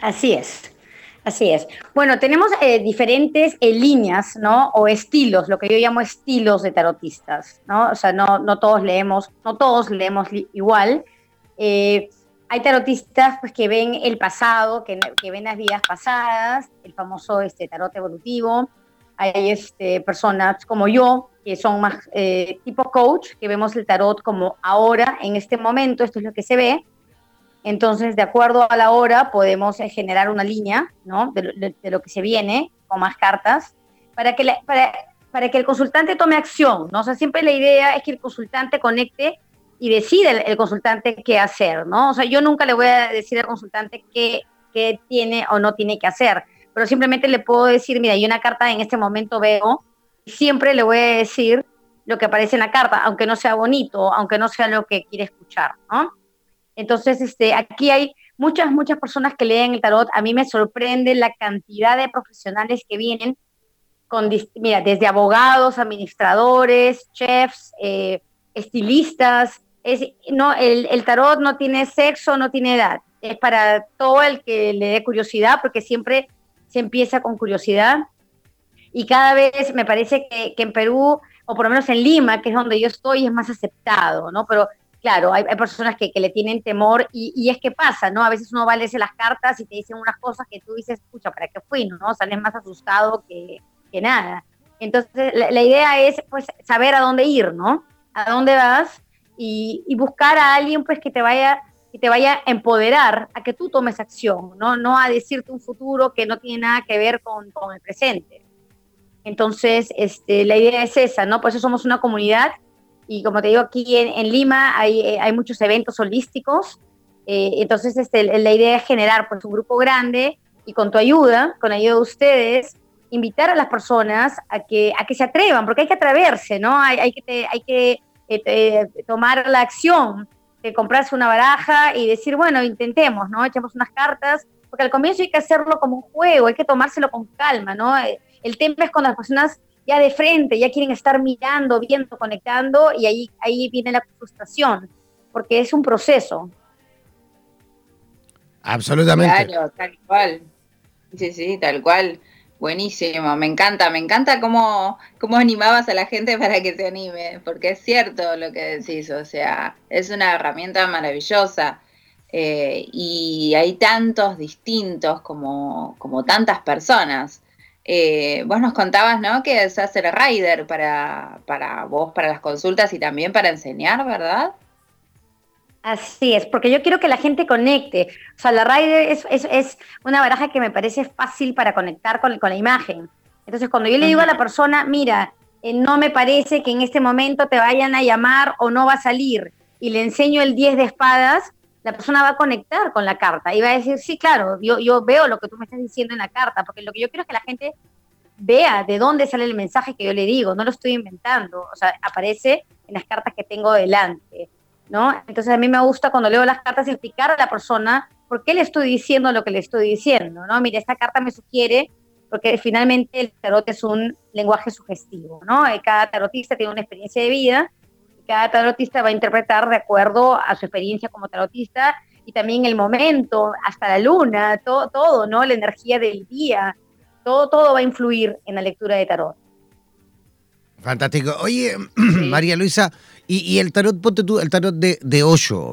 Speaker 3: Así es. Así es. Bueno, tenemos eh, diferentes líneas, ¿no? O estilos, lo que yo llamo estilos de tarotistas, ¿no? O sea, no, no todos leemos, no todos leemos igual hay tarotistas pues, que ven el pasado, que, ven las vidas pasadas, el famoso este, tarot evolutivo. Hay este, personas como yo, que son más eh, tipo coach, que vemos el tarot como ahora, en este momento, esto es lo que se ve. Entonces, de acuerdo a la hora, podemos eh, generar una línea ¿no? de, lo que se viene con más cartas para que, para, para que el consultante tome acción. ¿no? O sea, siempre la idea es que el consultante conecte y decide el, consultante qué hacer, ¿no? O sea, yo nunca le voy a decir al consultante qué, qué tiene o no tiene que hacer, pero simplemente le puedo decir, mira, hay una carta en este momento veo, siempre le voy a decir lo que aparece en la carta, aunque no sea bonito, aunque no sea lo que quiere escuchar, ¿no? Entonces, este, aquí hay muchas, muchas personas que leen el tarot. A mí me sorprende la cantidad de profesionales que vienen con, mira, desde abogados, administradores, chefs, eh, estilistas. Es, no, el, el tarot no tiene sexo, no tiene edad. Es para todo el que le dé curiosidad, porque siempre se empieza con curiosidad. Y cada vez me parece que, que, en Perú, o por lo menos en Lima, que es donde yo estoy, es más aceptado, ¿no? Pero claro, hay, personas que, que, le tienen temor y, y, es que pasa, ¿no? A veces uno va a leerse las cartas y te dicen unas cosas que tú dices, escucha, ¿para qué fui? ¿no? Sales más asustado que, que nada. Entonces, la, la, idea es, pues, saber a dónde ir, ¿no? A dónde vas y, y, buscar a alguien, pues, que te vaya que te vaya a empoderar a que tú tomes acción, ¿no? No a decirte un futuro que no tiene nada que ver con, con el presente. Entonces, este, la idea es esa, ¿no? Por eso somos una comunidad y como te digo, aquí en, en Lima hay, eh, hay, muchos eventos holísticos. Eh, entonces, este, la idea es generar pues, un grupo grande y con tu ayuda, con la ayuda de ustedes, invitar a las personas a que, a que se atrevan, porque hay que atreverse, ¿no? Hay, hay que, hay que eh, tomar la acción de comprarse una baraja y decir, bueno, intentemos, ¿no? Echemos unas cartas, porque al comienzo hay que hacerlo como un juego, hay que tomárselo con calma, ¿no? El tema es cuando las personas ya de frente, ya quieren estar mirando, viendo, conectando, y ahí, ahí viene la frustración, porque es un proceso.
Speaker 1: Absolutamente.
Speaker 2: Claro, tal cual. Sí, sí, tal cual. Buenísimo, me encanta, me encanta cómo, cómo animabas a la gente para que se anime, porque es cierto lo que decís, o sea, es una herramienta maravillosa. Eh, y hay tantos distintos como, como tantas personas. Eh, vos nos contabas, ¿no? Que es hacer rider para, para vos, para las consultas y también para enseñar, ¿verdad?
Speaker 3: Así es, porque yo quiero que la gente conecte. O sea, la rider es, es, es una baraja que me parece fácil para conectar con, con la imagen. Entonces, cuando yo le digo a la persona, mira, eh, no me parece que en este momento te vayan a llamar o no va a salir, y le enseño el 10 de espadas, la persona va a conectar con la carta y va a decir, sí, claro, yo, yo veo lo que tú me estás diciendo en la carta, porque lo que yo quiero es que la gente vea de dónde sale el mensaje que yo le digo, no lo estoy inventando, o sea, aparece en las cartas que tengo delante, ¿no? Entonces a mí me gusta cuando leo las cartas explicar a la persona por qué le estoy diciendo lo que le estoy diciendo, ¿no? Mire, esta carta me sugiere, porque finalmente el tarot es un lenguaje sugestivo, ¿no? Cada tarotista tiene una experiencia de vida cada tarotista va a interpretar de acuerdo a su experiencia como tarotista y también el momento, hasta la luna, todo, todo, ¿no? La energía del día, todo, todo va a influir en la lectura de tarot.
Speaker 1: Fantástico. Oye, sí. María Luisa, ¿y, ¿y, el tarot, ponte tú, el tarot de, de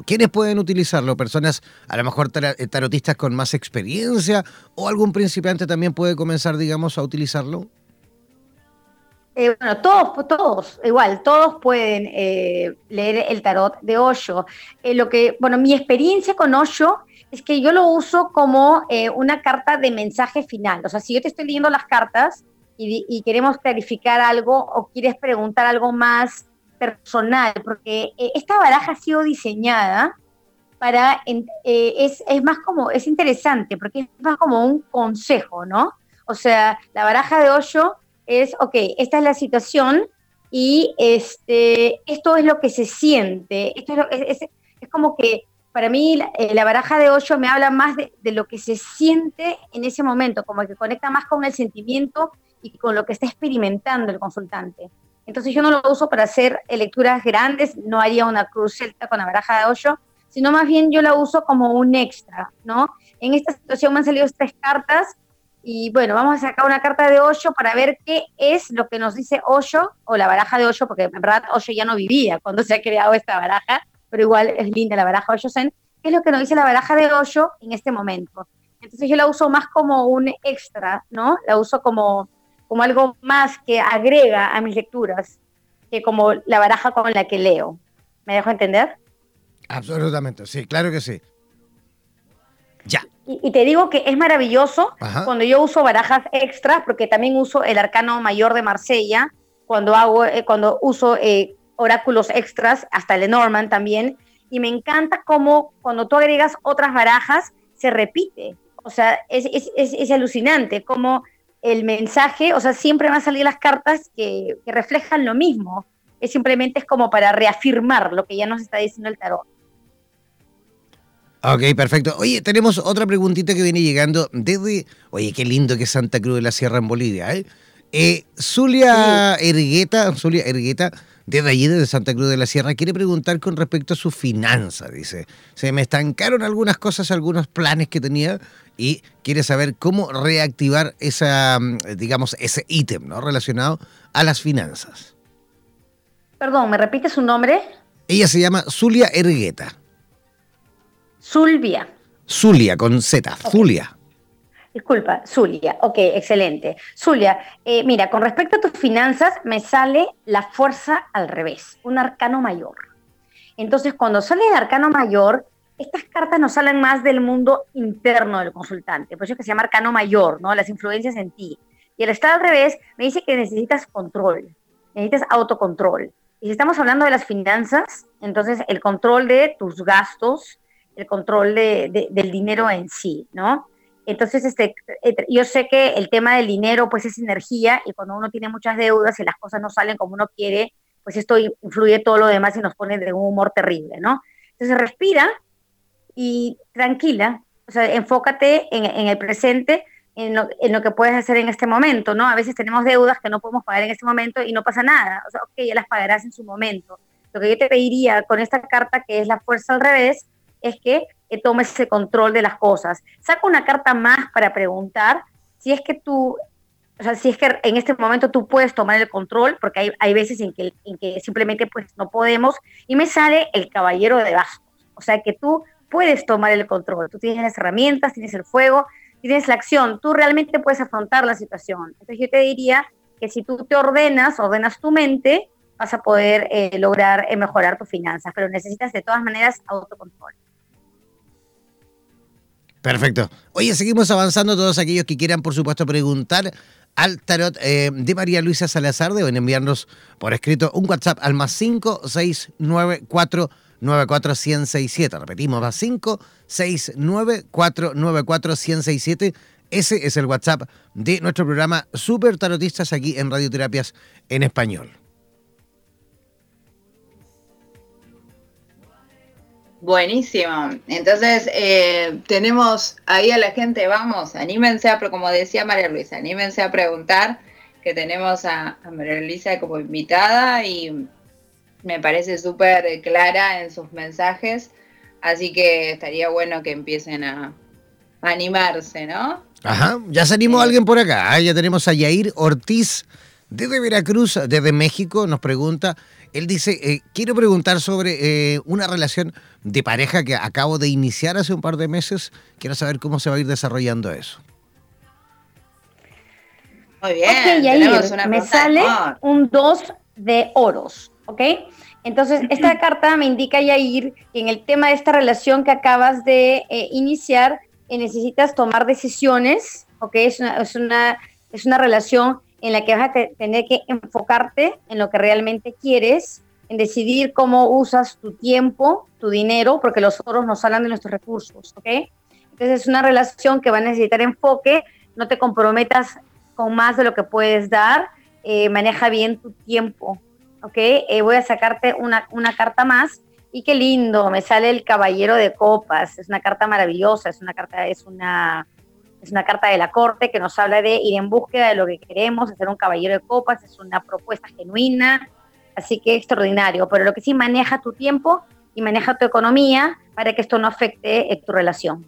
Speaker 1: ¿quiénes pueden utilizarlo? ¿Personas, a lo mejor tarotistas con más experiencia o algún principiante también puede comenzar, digamos, a utilizarlo?
Speaker 3: Eh, bueno, todos, todos, igual, todos pueden eh, leer el tarot de Osho. Eh, lo que, bueno, mi experiencia con Osho es que yo lo uso como eh, una carta de mensaje final. O sea, si yo te estoy leyendo las cartas y, y queremos clarificar algo o quieres preguntar algo más personal, porque esta baraja ha sido diseñada para, es, es más como, es interesante, porque es más como un consejo, ¿no? O sea, la baraja de Osho es, ok, esta es la situación y este, esto es lo que se siente. Esto es, lo, es, es como que para mí la, eh, la, baraja de ocho me habla más de, lo que se siente en ese momento, como que conecta más con el sentimiento y con lo que está experimentando el consultante. Entonces yo no lo uso para hacer lecturas grandes, no haría una cruz celta con la baraja de ocho, sino más bien yo la uso como un extra, ¿no? En esta situación me han salido tres cartas y bueno, vamos a sacar una carta de Osho para ver qué es lo que nos dice Osho o la baraja de Osho, porque en verdad Osho ya no vivía cuando se ha creado esta baraja, pero igual es linda la baraja Osho Zen. ¿Qué es lo que nos dice la baraja de Osho en este momento? Entonces yo la uso más como un extra, ¿no? La uso como, como algo más que agrega a mis lecturas que como la baraja con la que leo. ¿Me dejo entender?
Speaker 1: Absolutamente, sí, claro que sí. Ya.
Speaker 3: Y, y, te digo que es maravilloso Ajá. cuando yo uso barajas extras, porque también uso el arcano mayor de Marsella, cuando hago, eh, cuando uso eh, oráculos extras, hasta el Lenormand también, y me encanta cómo cuando tú agregas otras barajas, se repite. O sea, es, es, es, es alucinante cómo el mensaje, o sea, siempre van a salir las cartas que, que reflejan lo mismo. Es simplemente es como para reafirmar lo que ya nos está diciendo el tarot.
Speaker 1: Ok, perfecto. Oye, tenemos otra preguntita que viene llegando desde. Oye, qué lindo que es Santa Cruz de la Sierra en Bolivia, ¿eh? Eh, Zulia Ergueta, Zulia Ergueta, desde allí, desde Santa Cruz de la Sierra, quiere preguntar con respecto a su finanza. Dice, se me estancaron algunas cosas, algunos planes que tenía y quiere saber cómo reactivar esa, mm, digamos, ese ítem ¿no? relacionado a las finanzas.
Speaker 3: Perdón, ¿me repite su nombre?
Speaker 1: Ella se llama Zulia Ergueta.
Speaker 3: Zulvia.
Speaker 1: Zulia, con Z, Zulia.
Speaker 3: Disculpa, Zulia. Ok, excelente. Zulia, eh, mira, con respecto a tus finanzas, me sale la fuerza al revés, un arcano mayor. Entonces, cuando sale el arcano mayor, estas cartas nos salen más del mundo interno del consultante, por eso es que se llama arcano mayor, ¿no? Las influencias en ti. Y el estar al revés me dice que necesitas control, necesitas autocontrol. Y si estamos hablando de las finanzas, entonces el control de tus gastos, el control de, del dinero en sí, ¿no? Entonces, este, eh, yo sé que el tema del dinero, pues es energía y cuando uno tiene muchas deudas y las cosas no salen como uno quiere, pues esto influye todo lo demás y nos pone de un humor terrible, ¿no? Entonces, respira y tranquila, o sea, enfócate en, el presente, en lo, en lo, que puedes hacer en este momento, ¿no? A veces tenemos deudas que no podemos pagar en este momento y no pasa nada, o sea, ok, ya las pagarás en su momento. Lo que yo te pediría con esta carta, que es la fuerza al revés, es que tome ese control de las cosas. Saca una carta más para preguntar si es que tú, o sea, si es que en este momento tú puedes tomar el control, porque hay, hay veces en que, en que simplemente pues no podemos, y me sale el caballero de bastos. O sea, que tú puedes tomar el control. Tú tienes las herramientas, tienes el fuego, tienes la acción, tú realmente puedes afrontar la situación. Entonces yo te diría que si tú te ordenas, ordenas tu mente, vas a poder eh, lograr eh, mejorar tus finanzas, pero necesitas de todas maneras autocontrol.
Speaker 1: Perfecto. Oye, seguimos avanzando. Todos aquellos que quieran, por supuesto, preguntar al tarot eh, de María Luisa Salazar deben enviarnos por escrito un WhatsApp al más 5694 94167. Repetimos, más 5694 94167. Ese es el WhatsApp de nuestro programa Super Tarotistas aquí en Radioterapias en Español.
Speaker 2: Buenísimo. Entonces, eh, tenemos ahí a la gente, vamos, anímense a, como decía María Luisa, anímense a preguntar, que tenemos a, María Luisa como invitada y me parece súper clara en sus mensajes, así que estaría bueno que empiecen a, animarse, ¿no?
Speaker 1: Ajá, ya se animó alguien por acá, ¿ah? ya tenemos a Yair Ortiz desde Veracruz, desde México, nos pregunta, él dice, eh, quiero preguntar sobre eh, una relación de pareja que acabo de iniciar hace un par de meses. Quiero saber cómo se va a ir desarrollando eso.
Speaker 3: Muy bien. me sale un 2 de oros, ¿ok? Entonces, esta carta me indica, Yair, que en el tema de esta relación que acabas de eh, iniciar, necesitas tomar decisiones, ¿ok? Es una, es, una, es una relación en la que vas a tener que enfocarte en lo que realmente quieres, en decidir cómo usas tu tiempo, tu dinero, porque los otros nos hablan de nuestros recursos, ¿ok? Entonces es una relación que va a necesitar enfoque, no te comprometas con más de lo que puedes dar, eh, maneja bien tu tiempo, ¿ok? Eh, voy a sacarte una, una carta más y qué lindo, me sale el caballero de copas, es una carta maravillosa, es una carta, es una es una carta de la corte que nos habla de ir en búsqueda de lo que queremos, ser un caballero de copas, es una propuesta genuina, así que extraordinario, pero lo que sí maneja tu tiempo y maneja tu economía para que esto no afecte eh, tu relación.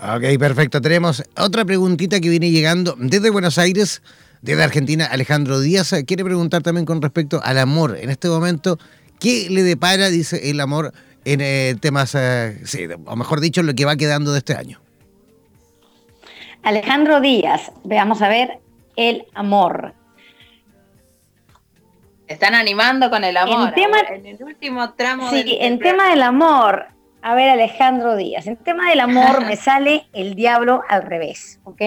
Speaker 1: Ok, perfecto. Tenemos otra preguntita que viene llegando desde Buenos Aires, desde Argentina. Alejandro Díaz quiere preguntar también con respecto al amor. En este momento, ¿qué le depara, dice el amor, en eh, temas, eh, o mejor dicho, lo que va quedando de este año?
Speaker 3: Alejandro Díaz, veamos a ver el amor.
Speaker 2: Están animando con el amor. En, el último tramo.
Speaker 3: Sí, en tema del amor. A ver, Alejandro Díaz. En tema del amor me sale el diablo al revés, ¿ok?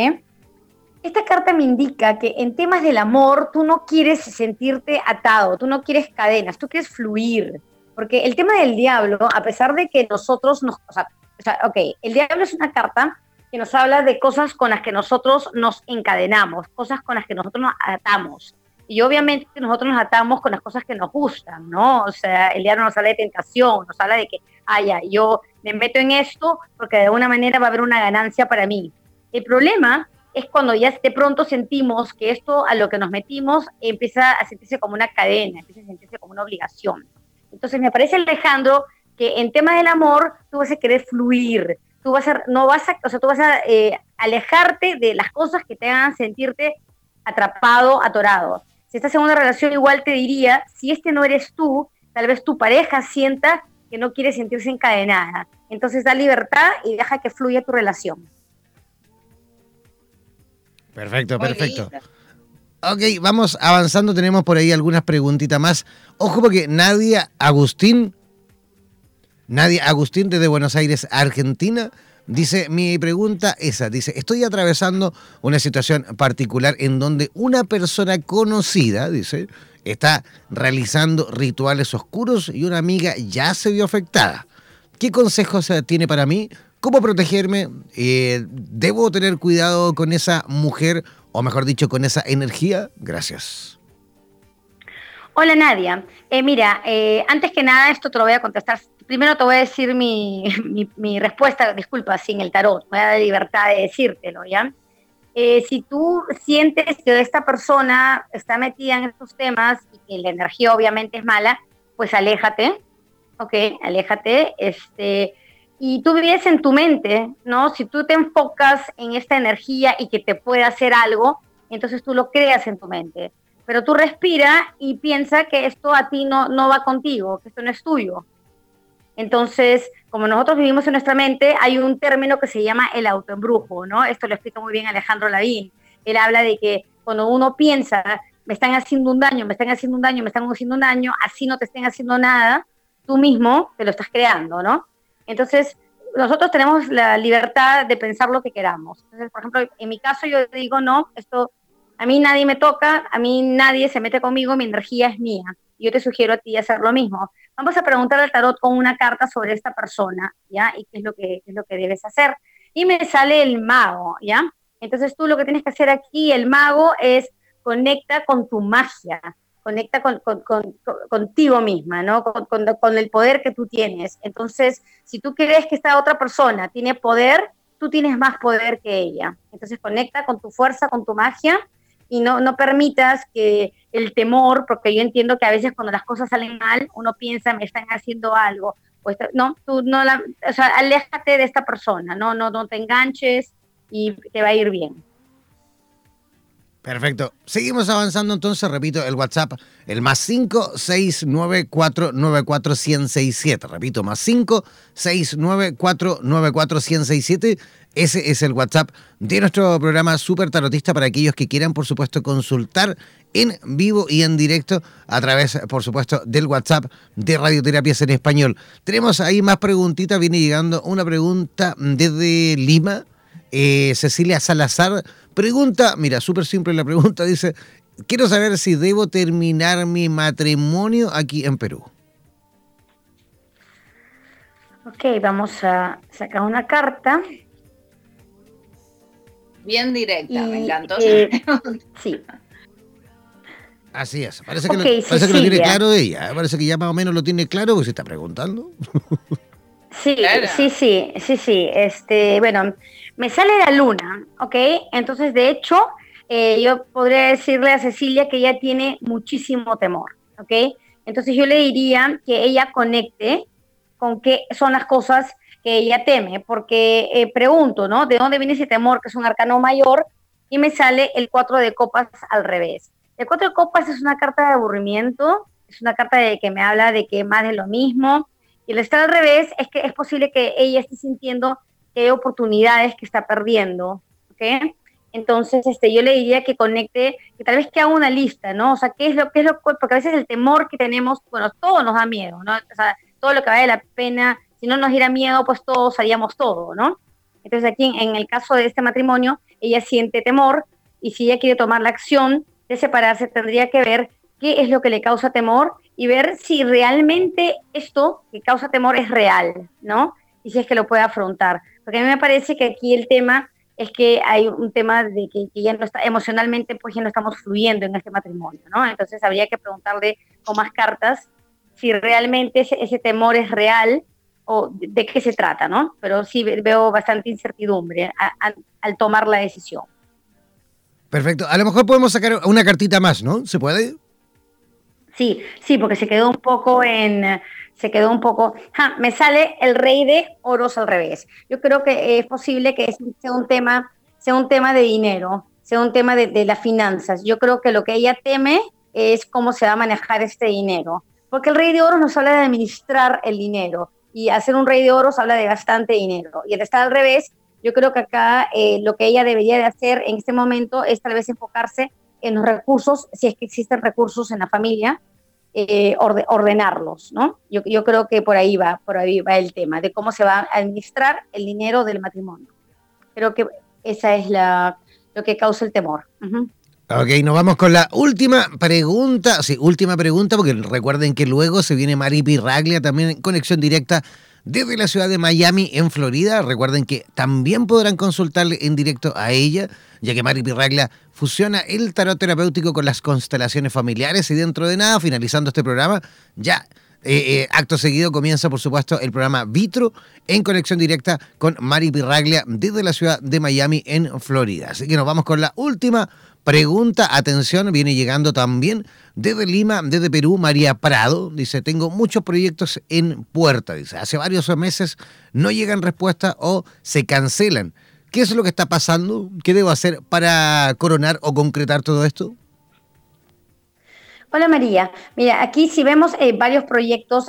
Speaker 3: Esta carta me indica que en temas del amor tú no quieres sentirte atado, tú no quieres cadenas, tú quieres fluir. Porque el tema del diablo, a pesar de que nosotros nos. O sea, o sea ok, el diablo es una carta que nos habla de cosas con las que nosotros nos encadenamos, cosas con las que nosotros nos atamos. Y obviamente nosotros nos atamos con las cosas que nos gustan, ¿no? O sea, el diablo nos habla de tentación, nos habla de que, ah, yo me meto en esto porque de alguna manera va a haber una ganancia para mí. El problema es cuando ya de pronto sentimos que esto a lo que nos metimos empieza a sentirse como una cadena, empieza a sentirse como una obligación. Entonces me parece, Alejandro, que en tema del amor tú vas a querer fluir, tú vas a, no vas a, o sea, tú vas a eh, alejarte de las cosas que te hagan sentirte atrapado, atorado. Si estás en una relación, igual te diría, si este no eres tú, tal vez tu pareja sienta que no quiere sentirse encadenada. Entonces da libertad y deja que fluya tu relación.
Speaker 1: Perfecto, perfecto. Ok, vamos avanzando. Tenemos por ahí algunas preguntitas más. Ojo porque Nadia Agustín, Nadia Agustín desde Buenos Aires, Argentina, dice, mi pregunta esa, dice, estoy atravesando una situación particular en donde una persona conocida, dice, está realizando rituales oscuros y una amiga ya se vio afectada. ¿Qué consejos eh, tiene para mí? ¿Cómo protegerme? Eh, ¿Debo tener cuidado con esa mujer o mejor dicho con esa energía? Gracias.
Speaker 3: Hola Nadia, eh, mira, antes que nada esto te lo voy a contestar. Primero te voy a decir mi, mi respuesta, disculpa, sin el tarot, voy a dar libertad de decírtelo, ¿ya? Eh, si tú sientes que esta persona está metida en estos temas y que la energía obviamente es mala, pues aléjate, ¿ok? Aléjate, este, y tú vives en tu mente, ¿no? Si tú te enfocas en esta energía y que te puede hacer algo, entonces tú lo creas en tu mente. Pero tú respira y piensa que esto a ti no, no va contigo, que esto no es tuyo. Entonces, como nosotros vivimos en nuestra mente, hay un término que se llama el autoembrujo, ¿no? Esto lo explica muy bien Alejandro Lavín. Él habla de que cuando uno piensa, me están haciendo un daño, me están haciendo un daño, me están haciendo un daño, así no te estén haciendo nada, tú mismo te lo estás creando, ¿no? Entonces, nosotros tenemos la libertad de pensar lo que queramos. Entonces, por ejemplo, en mi caso yo digo, no, esto, a mí nadie me toca, a mí nadie se mete conmigo, mi energía es mía. Yo te sugiero a ti hacer lo mismo. Vamos a preguntar al tarot con una carta sobre esta persona, ¿ya? Y qué es lo que, es lo que debes hacer. Y me sale el mago, ¿ya? Entonces tú lo que tienes que hacer aquí, el mago, es conecta con tu magia, conecta con, contigo misma, ¿no? Con, el poder que tú tienes. Entonces, si tú crees que esta otra persona tiene poder, tú tienes más poder que ella. Entonces, conecta con tu fuerza, con tu magia y no, no permitas que el temor, porque yo entiendo que a veces cuando las cosas salen mal, uno piensa, me están haciendo algo. Pues, no, tú no la, o sea, aléjate de esta persona, no, no, no te enganches y te va a ir bien.
Speaker 1: Perfecto. Seguimos avanzando entonces, repito, el WhatsApp, el más 569494167. Repito, más 569494167. Ese es el WhatsApp de nuestro programa Super Tarotista para aquellos que quieran, por supuesto, consultar en vivo y en directo a través, por supuesto, del WhatsApp de Radioterapias en Español. Tenemos ahí más preguntitas. Viene llegando una pregunta desde Lima. Eh, Cecilia Salazar pregunta, mira, súper simple la pregunta, dice, quiero saber si debo terminar mi matrimonio aquí en Perú.
Speaker 3: Ok, vamos a sacar una carta.
Speaker 2: Bien directa, me encantó.
Speaker 3: Eh, sí.
Speaker 1: Así es, parece que, lo, tiene claro ella, ¿eh? parece que ya más o menos lo tiene claro, porque se está preguntando.
Speaker 3: Sí, sí, sí, sí, sí. Este, bueno, me sale la luna, ¿ok? Entonces, de hecho, eh, yo podría decirle a Cecilia que ella tiene muchísimo temor, ¿ok? Entonces yo le diría que ella conecte con qué son las cosas que ella teme, porque eh, pregunto, ¿no? ¿De dónde viene ese temor que es un arcano mayor? Y me sale el cuatro de copas al revés. El cuatro de copas es una carta de aburrimiento, es una carta de que me habla de que más de lo mismo, y el estar al revés es que es posible que ella esté sintiendo hay oportunidades que está perdiendo, ¿ok? Entonces, este, yo le diría que conecte, que tal vez que haga una lista, ¿no? O sea, ¿qué es lo que es lo porque a veces el temor que tenemos, bueno, todo nos da miedo, ¿no? O sea, todo lo que vale la pena, si no nos diera miedo, pues todos haríamos todo, ¿no? Entonces, aquí en el caso de este matrimonio, ella siente temor y si ella quiere tomar la acción de separarse, tendría que ver qué es lo que le causa temor y ver si realmente esto que causa temor es real, ¿no? Y si es que lo puede afrontar. Porque a mí me parece que aquí el tema es que hay un tema de que, ya no está emocionalmente, pues ya no estamos fluyendo en este matrimonio, ¿no? Entonces habría que preguntarle con más cartas si realmente ese, temor es real o de, qué se trata, ¿no? Pero sí veo bastante incertidumbre al tomar la decisión.
Speaker 1: Perfecto. A lo mejor podemos sacar una cartita más, ¿no? ¿Se puede?
Speaker 3: Sí, sí, porque se quedó un poco en, se quedó un poco, me sale el rey de oros al revés. Yo creo que es posible que sea un tema, sea un tema de dinero, sea un tema de, de las finanzas. Yo creo que lo que ella teme es cómo se va a manejar este dinero, porque el rey de oros nos habla de administrar el dinero y hacer un rey de oros habla de bastante dinero y el estar al revés yo creo que acá eh, lo que ella debería de hacer en este momento es tal vez enfocarse en los recursos, si es que existen recursos en la familia, eh, ordenarlos, ¿no? Yo, yo, creo que por ahí va, por ahí va el tema de cómo se va a administrar el dinero del matrimonio. Creo que esa es la, lo que causa el temor.
Speaker 1: Ok, nos vamos con la última pregunta. Sí, última pregunta, porque recuerden que luego se viene Mari Pirraglia también en conexión directa desde la ciudad de Miami, en Florida. Recuerden que también podrán consultarle en directo a ella, ya que Mari Pirraglia fusiona el tarot terapéutico con las constelaciones familiares y dentro de nada, finalizando este programa, ya eh, eh, acto seguido comienza, por supuesto, el programa Vitro en conexión directa con Mari Pirraglia desde la ciudad de Miami, en Florida. Así que nos vamos con la última pregunta. Atención, viene llegando también desde Lima, desde Perú, María Prado. Dice, tengo muchos proyectos en puerta. Dice, hace varios meses no llegan respuestas o se cancelan. ¿Qué es lo que está pasando? ¿Qué debo hacer para coronar o concretar todo esto?
Speaker 3: Hola María, mira, aquí si vemos eh, varios proyectos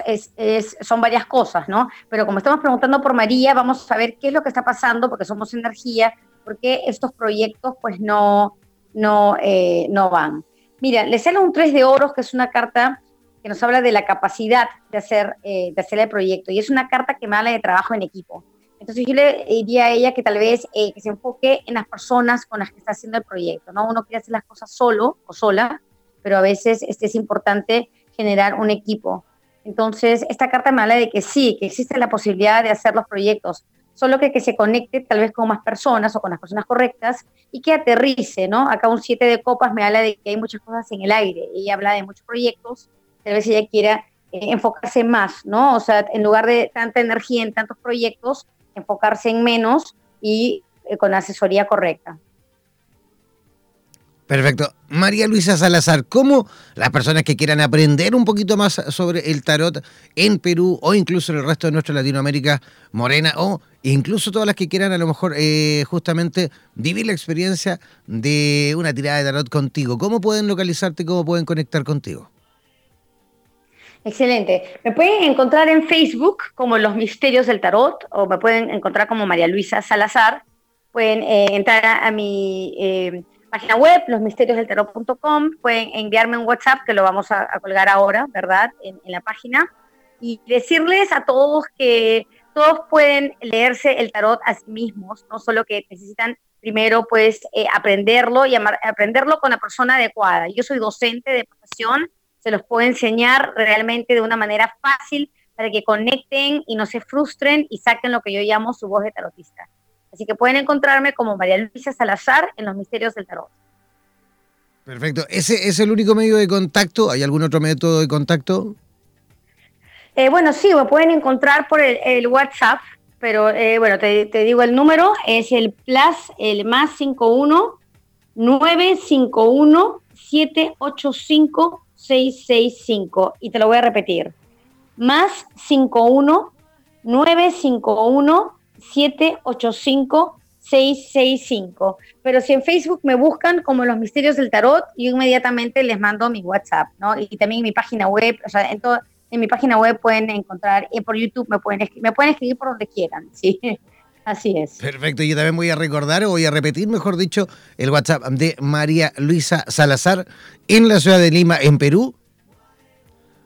Speaker 3: son varias cosas, ¿no? Pero como estamos preguntando por María, vamos a ver qué es lo que está pasando, porque somos energía, porque estos proyectos pues no, no, eh, no van. Mira, le sale un 3 de oros, que es una carta que nos habla de la capacidad de hacer, eh, de hacer el proyecto. Y es una carta que me habla de trabajo en equipo. Entonces yo le diría a ella que tal vez eh, que se enfoque en las personas con las que está haciendo el proyecto. ¿no? Uno quiere hacer las cosas solo o sola, pero a veces este es importante generar un equipo. Entonces, esta carta me habla de que sí, que existe la posibilidad de hacer los proyectos, solo que, que se conecte tal vez con más personas o con las personas correctas y que aterrice, ¿no? Acá un siete de copas me habla de que hay muchas cosas en el aire, ella habla de muchos proyectos, tal vez ella quiera eh, enfocarse más, ¿no? O sea, en lugar de tanta energía en tantos proyectos, enfocarse en menos y eh, con la asesoría correcta.
Speaker 1: Perfecto. María Luisa Salazar, ¿cómo las personas que quieran aprender un poquito más sobre el tarot en Perú o incluso en el resto de nuestra Latinoamérica morena o incluso todas las que quieran a lo mejor eh, justamente vivir la experiencia de una tirada de tarot contigo, ¿cómo pueden localizarte, cómo pueden conectar contigo?
Speaker 3: Excelente. Me pueden encontrar en Facebook como Los Misterios del Tarot o me pueden encontrar como María Luisa Salazar. Pueden eh, entrar a, mi... Eh, página web, losmisteriosdeltarot.com. Pueden enviarme un WhatsApp que lo vamos a, colgar ahora, ¿verdad? En, la página. Y decirles a todos que todos pueden leerse el tarot a sí mismos, no solo que necesitan primero pues eh, aprenderlo y aprenderlo con la persona adecuada. Yo soy docente de profesión, se los puedo enseñar realmente de una manera fácil para que conecten y no se frustren y saquen lo que yo llamo su voz de tarotista. Así que pueden encontrarme como María Luisa Salazar en los Misterios del Tarot.
Speaker 1: Perfecto. ¿Ese es el único medio de contacto? ¿Hay algún otro método de contacto?
Speaker 3: Eh, bueno, sí, me pueden encontrar por el, WhatsApp, pero eh, bueno, te, digo el número, es el plus, el más 51 951 785 665 y te lo voy a repetir. Más 51 951 785-665. Pero si en Facebook me buscan como Los Misterios del Tarot, yo inmediatamente les mando mi WhatsApp, ¿no? Y también mi página web, o sea, en, todo, en mi página web pueden encontrar, y por YouTube me pueden, me pueden escribir por donde quieran, ¿sí? Así es.
Speaker 1: Perfecto, yo también voy a recordar, o voy a repetir, mejor dicho, el WhatsApp de María Luisa Salazar en la ciudad de Lima, en Perú,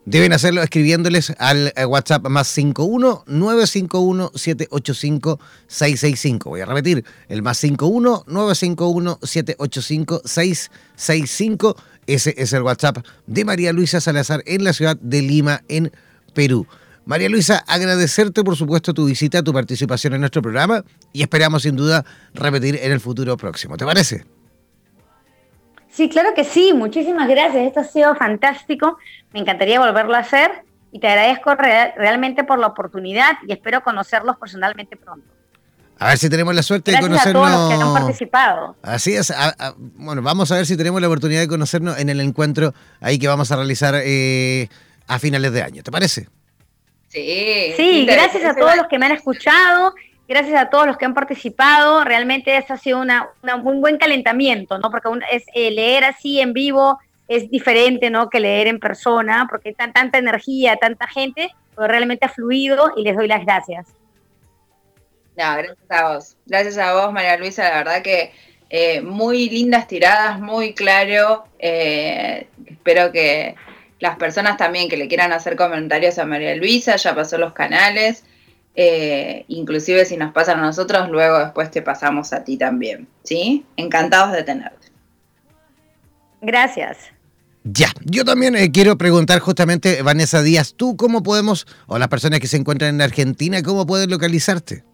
Speaker 1: Deben hacerlo escribiéndoles al eh, WhatsApp más 51 951 785 665. Voy a repetir, el más 51 951 785 665. Ese es el WhatsApp de María Luisa Salazar en la ciudad de Lima, en Perú. María Luisa, agradecerte por supuesto tu visita, tu participación en nuestro programa y esperamos sin duda repetir en el futuro próximo. ¿Te parece?
Speaker 3: Sí, claro que sí. Muchísimas gracias. Esto ha sido fantástico. Me encantaría volverlo a hacer y te agradezco realmente por la oportunidad y espero conocerlos personalmente pronto.
Speaker 1: A ver si tenemos la suerte
Speaker 3: Gracias
Speaker 1: de conocernos.
Speaker 3: a todos los que han participado.
Speaker 1: Así es. a- a- bueno, vamos a ver si tenemos la oportunidad de conocernos en el encuentro ahí que vamos a realizar eh, a finales de año. ¿Te parece?
Speaker 2: Sí.
Speaker 3: Sí, gracias a todos los que me han escuchado, gracias a todos los que han participado. Realmente ese ha sido una, una- un buen calentamiento, ¿no? Porque es, eh, leer así en vivo es diferente, ¿no? Que leer en persona, porque está tanta energía, tanta gente, pero realmente ha fluido y les doy las gracias.
Speaker 2: No, gracias a vos. Gracias a vos, María Luisa. La verdad que eh, muy lindas tiradas, muy claro. Eh, espero que las personas también que le quieran hacer comentarios a María Luisa, ya pasó los canales. Eh, inclusive si nos pasan a nosotros, luego después te pasamos a ti también. ¿Sí? Encantados de tenerte.
Speaker 3: Gracias.
Speaker 1: Ya, yo también eh, quiero preguntar justamente, Vanessa Díaz, ¿tú cómo podemos, o las personas que se encuentran en Argentina, cómo pueden localizarte?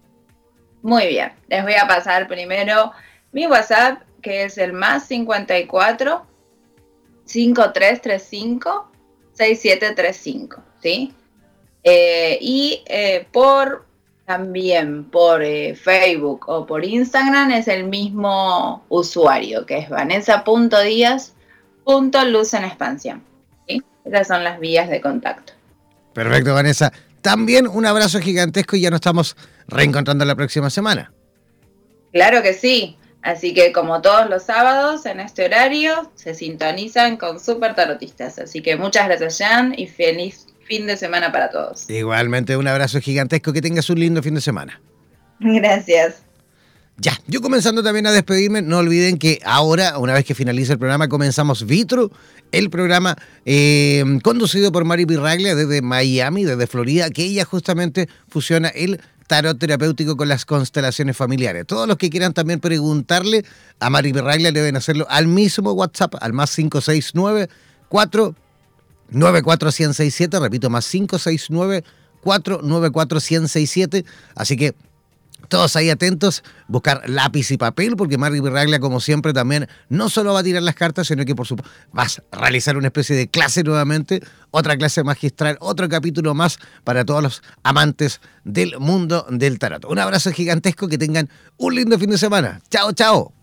Speaker 2: Muy bien, les voy a pasar primero mi WhatsApp, que es el más 54 5335 6735, ¿sí? Eh, y eh, por también por eh, Facebook o por Instagram es el mismo usuario, que es vanessa.díaz.luz en expansión. ¿sí? Esas son las vías de contacto.
Speaker 1: Perfecto, Vanessa. También un abrazo gigantesco y ya nos estamos reencontrando la próxima semana.
Speaker 2: Claro que sí. Así que como todos los sábados en este horario se sintonizan con Super Tarotistas. Así que muchas gracias Jan y feliz fin de semana para todos.
Speaker 1: Igualmente un abrazo gigantesco, que tengas un lindo fin de semana.
Speaker 2: Gracias.
Speaker 1: Ya, yo comenzando también a despedirme, no olviden que ahora, una vez que finalice el programa, comenzamos Vitro, el programa eh, conducido por Mari Pirraglia desde Miami, desde Florida, que ella justamente fusiona el tarot terapéutico con las constelaciones familiares. Todos los que quieran también preguntarle a Mari Pirraglia deben hacerlo al mismo WhatsApp, al más 569 4 94167, repito, más 569 494 1067. Así que todos ahí atentos, buscar lápiz y papel, porque Mari Birraglia, como siempre, también no solo va a tirar las cartas, sino que por supuesto vas a realizar una especie de clase nuevamente, otra clase magistral, otro capítulo más para todos los amantes del mundo del tarot. Un abrazo gigantesco, que tengan un lindo fin de semana. Chao, chao.